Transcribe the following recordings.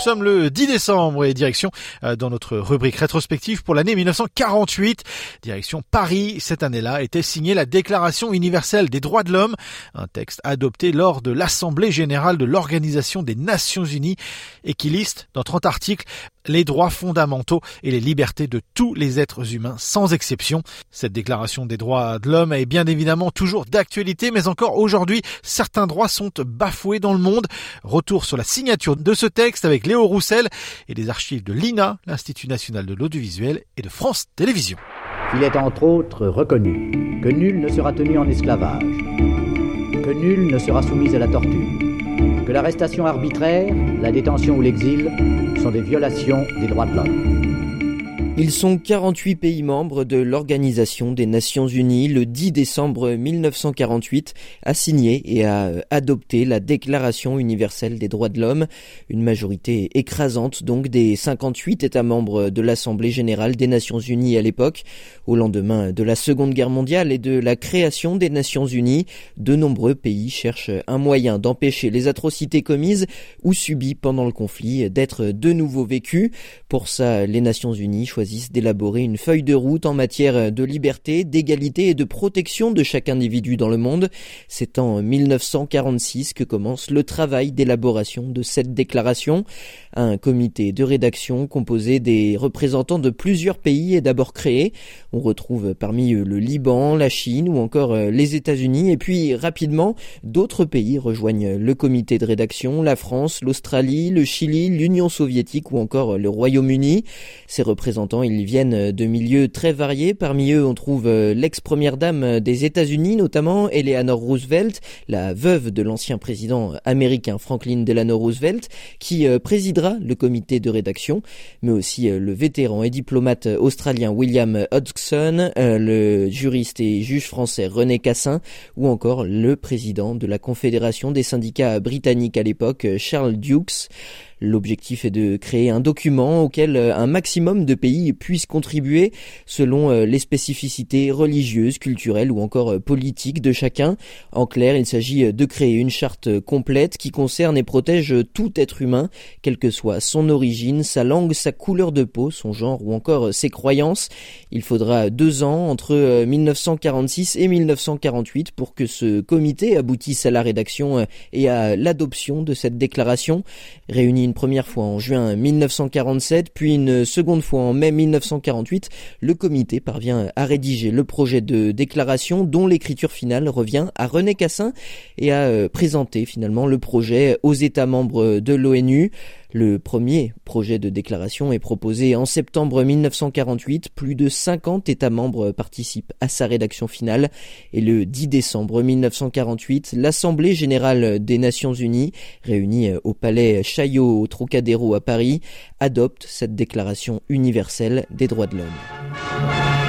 Sommes le 10 décembre et direction euh, dans notre rubrique rétrospective pour l'année 1948. Direction Paris, cette année-là, était signée la Déclaration universelle des droits de l'homme, un texte adopté lors de l'Assemblée générale de l'Organisation des Nations unies et qui liste dans 30 articles les droits fondamentaux et les libertés de tous les êtres humains sans exception. Cette déclaration des droits de l'homme est bien évidemment toujours d'actualité, mais encore aujourd'hui, certains droits sont bafoués dans le monde. Retour sur la signature de ce texte avec Léo Roussel et les archives de l'INA, l'Institut national de l'audiovisuel et de France Télévisions. Il est entre autres reconnu que nul ne sera tenu en esclavage, que nul ne sera soumis à la torture que l'arrestation arbitraire, la détention ou l'exil sont des violations des droits de l'homme. Ils sont 48 pays membres de l'Organisation des Nations Unies. Le 10 décembre 1948 a signé et a euh, adopté la Déclaration universelle des droits de l'homme. Une majorité écrasante donc des 58 États membres de l'Assemblée générale des Nations Unies à l'époque. Au lendemain de la Seconde Guerre mondiale et de la création des Nations Unies, de nombreux pays cherchent un moyen d'empêcher les atrocités commises ou subies pendant le conflit d'être de nouveau vécues. Pour ça, les Nations Unies choisissent d'élaborer une feuille de route en matière de liberté, d'égalité et de protection de chaque individu dans le monde. C'est en 1946 que commence le travail d'élaboration de cette déclaration. Un comité de rédaction composé des représentants de plusieurs pays est d'abord créé. On retrouve parmi eux le Liban, la Chine ou encore euh, les États-Unis et puis rapidement d'autres pays rejoignent le comité de rédaction, la France, l'Australie, le Chili, l'Union soviétique ou encore le Royaume-Uni. Ces représentants ils viennent de milieux très variés. Parmi eux, on trouve euh, l'ex-première dame des États-Unis, notamment Eleanor Roosevelt, la veuve de l'ancien président américain Franklin Delano Roosevelt, qui euh, présidera le comité de rédaction, mais aussi euh, le vétéran et diplomate australien William Hodgson, le juriste et juge français René Cassin, ou encore le président de la Confédération des syndicats britanniques à l'époque, Charles Dukes. L'objectif est de créer un document auquel euh, un maximum de pays puissent contribuer selon euh, les spécificités religieuses, culturelles ou encore euh, politiques de chacun. En clair, il s'agit de créer une charte complète qui concerne et protège tout être humain, quelle que soit son origine, sa langue, sa couleur de peau, son genre ou encore ses croyances. Il faudra deux ans entre 1946 et 1948 pour que ce comité aboutisse à la rédaction et à l'adoption de cette déclaration. Réunie une première fois en juin 1947, puis une seconde fois en mai 1948, le comité parvient à rédiger le projet de déclaration dont l'écriture finale revient à René Cassin et à euh, présenter finalement le projet aux États membres de l'ONU. Le premier projet de déclaration est proposé en septembre 1948. Plus de 50 États membres participent à sa rédaction finale. Et le 10 décembre 1948, l'Assemblée générale des Nations unies, réunie au palais Chaillot au Trocadéro à Paris, adopte cette déclaration universelle des droits de l'homme.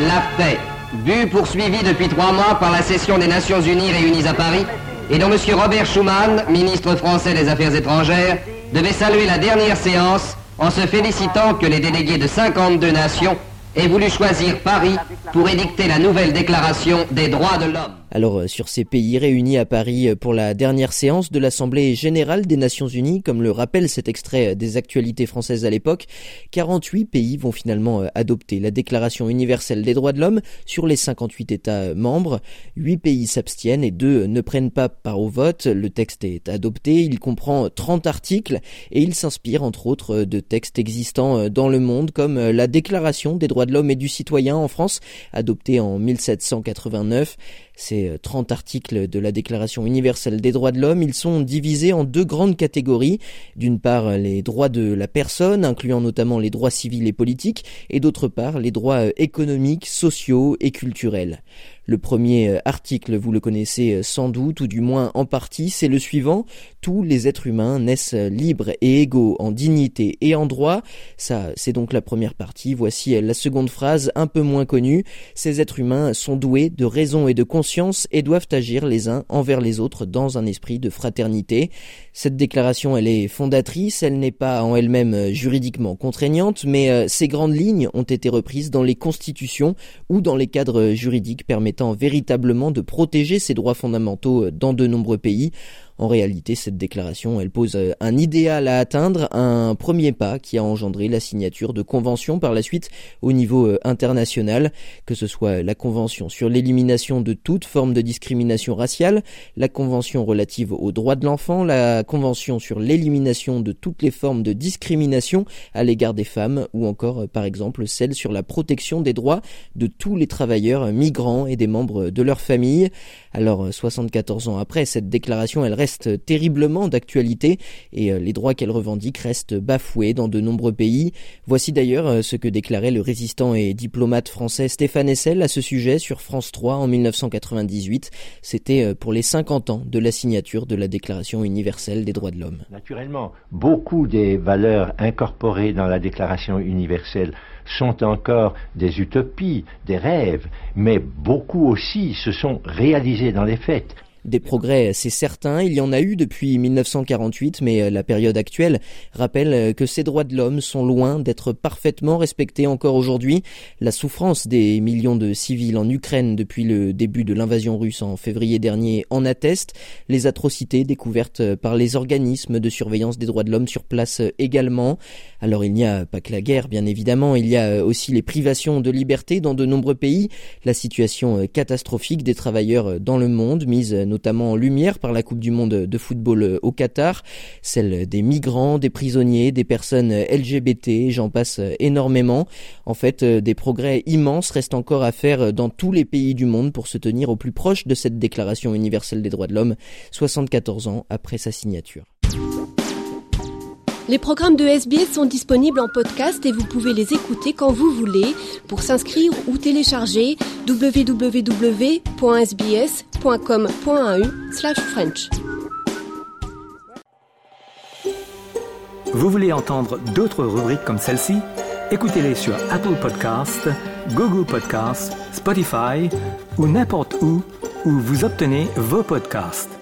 La paix, vue poursuivie depuis trois mois par la session des Nations unies réunies à Paris, et dont M. Robert Schuman, ministre français des Affaires étrangères, devait saluer la dernière séance en se félicitant que les délégués de 52 nations aient voulu choisir Paris pour édicter la nouvelle déclaration des droits de l'homme. Alors euh, sur ces pays réunis à Paris euh, pour la dernière séance de l'Assemblée générale des Nations unies, comme le rappelle cet extrait euh, des actualités françaises à l'époque, 48 pays vont finalement adopter la Déclaration universelle des droits de l'homme sur les 58 États membres. 8 pays s'abstiennent et 2 ne prennent pas part au vote. Le texte est adopté, il comprend 30 articles et il s'inspire entre autres de textes existants dans le monde comme la Déclaration des droits de l'homme et du citoyen en France, adoptée en 1789. Ces 30 articles de la Déclaration universelle des droits de l'homme, ils sont divisés en deux grandes catégories. D'une part, les droits de la personne, incluant notamment les droits civils et politiques, et d'autre part, les droits économiques, sociaux et culturels. Le premier article, vous le connaissez sans doute, ou du moins en partie, c'est le suivant. Tous les êtres humains naissent libres et égaux en dignité et en droit. Ça, c'est donc la première partie. Voici la seconde phrase, un peu moins connue. Ces êtres humains sont doués de raison et de conscience et doivent agir les uns envers les autres dans un esprit de fraternité. Cette déclaration, elle est fondatrice, elle n'est pas en elle-même juridiquement contraignante, mais euh, ces grandes lignes ont été reprises dans les constitutions ou dans les cadres juridiques permettant véritablement de protéger ces droits fondamentaux dans de nombreux pays. En réalité, cette déclaration, elle pose euh, un idéal à atteindre, un premier pas qui a engendré la signature de conventions par la suite au niveau euh, international, que ce soit la convention sur l'élimination de toute forme de discrimination raciale, la convention relative aux droits de l'enfant, la convention sur l'élimination de toutes les formes de discrimination à l'égard des femmes, ou encore euh, par exemple celle sur la protection des droits de tous les travailleurs migrants et des membres de leur famille. Alors 74 ans après, cette déclaration, elle reste terriblement d'actualité et euh, les droits qu'elle revendique restent bafoués dans de nombreux pays. Voici d'ailleurs euh, ce que déclarait le résistant et diplomate français Stéphane Essel à ce sujet sur France 3 en 1998. C'était euh, pour les 50 ans de la signature de la Déclaration universelle des droits de l'homme. Naturellement, beaucoup des valeurs incorporées dans la Déclaration universelle sont encore des utopies, des rêves, mais beaucoup aussi se sont réalisés dans les faits. Des progrès, c'est certain, il y en a eu depuis 1948, mais euh, la période actuelle rappelle euh, que ces droits de l'homme sont loin d'être parfaitement respectés encore aujourd'hui. La souffrance des millions de civils en Ukraine depuis le début de l'invasion russe en février dernier en atteste, les atrocités découvertes par les organismes de surveillance des droits de l'homme sur place également. Alors il n'y a pas que la guerre, bien évidemment, il y a aussi les privations de liberté dans de nombreux pays, la situation catastrophique des travailleurs dans le monde, mise notamment en lumière par la Coupe du Monde de football euh, au Qatar, celle des migrants, des prisonniers, des personnes LGBT, j'en passe euh, énormément. En fait, euh, des progrès immenses restent encore à faire dans tous les pays du monde pour se tenir au plus proche de cette déclaration universelle des droits de l'homme, 74 ans après sa signature. Les programmes de SBS sont disponibles en podcast et vous pouvez les écouter quand vous voulez. Pour s'inscrire ou télécharger, www.sbs.com.au/french. Vous voulez entendre d'autres rubriques comme celle-ci? Écoutez-les sur Apple Podcasts, Google Podcasts, Spotify ou n'importe où où vous obtenez vos podcasts.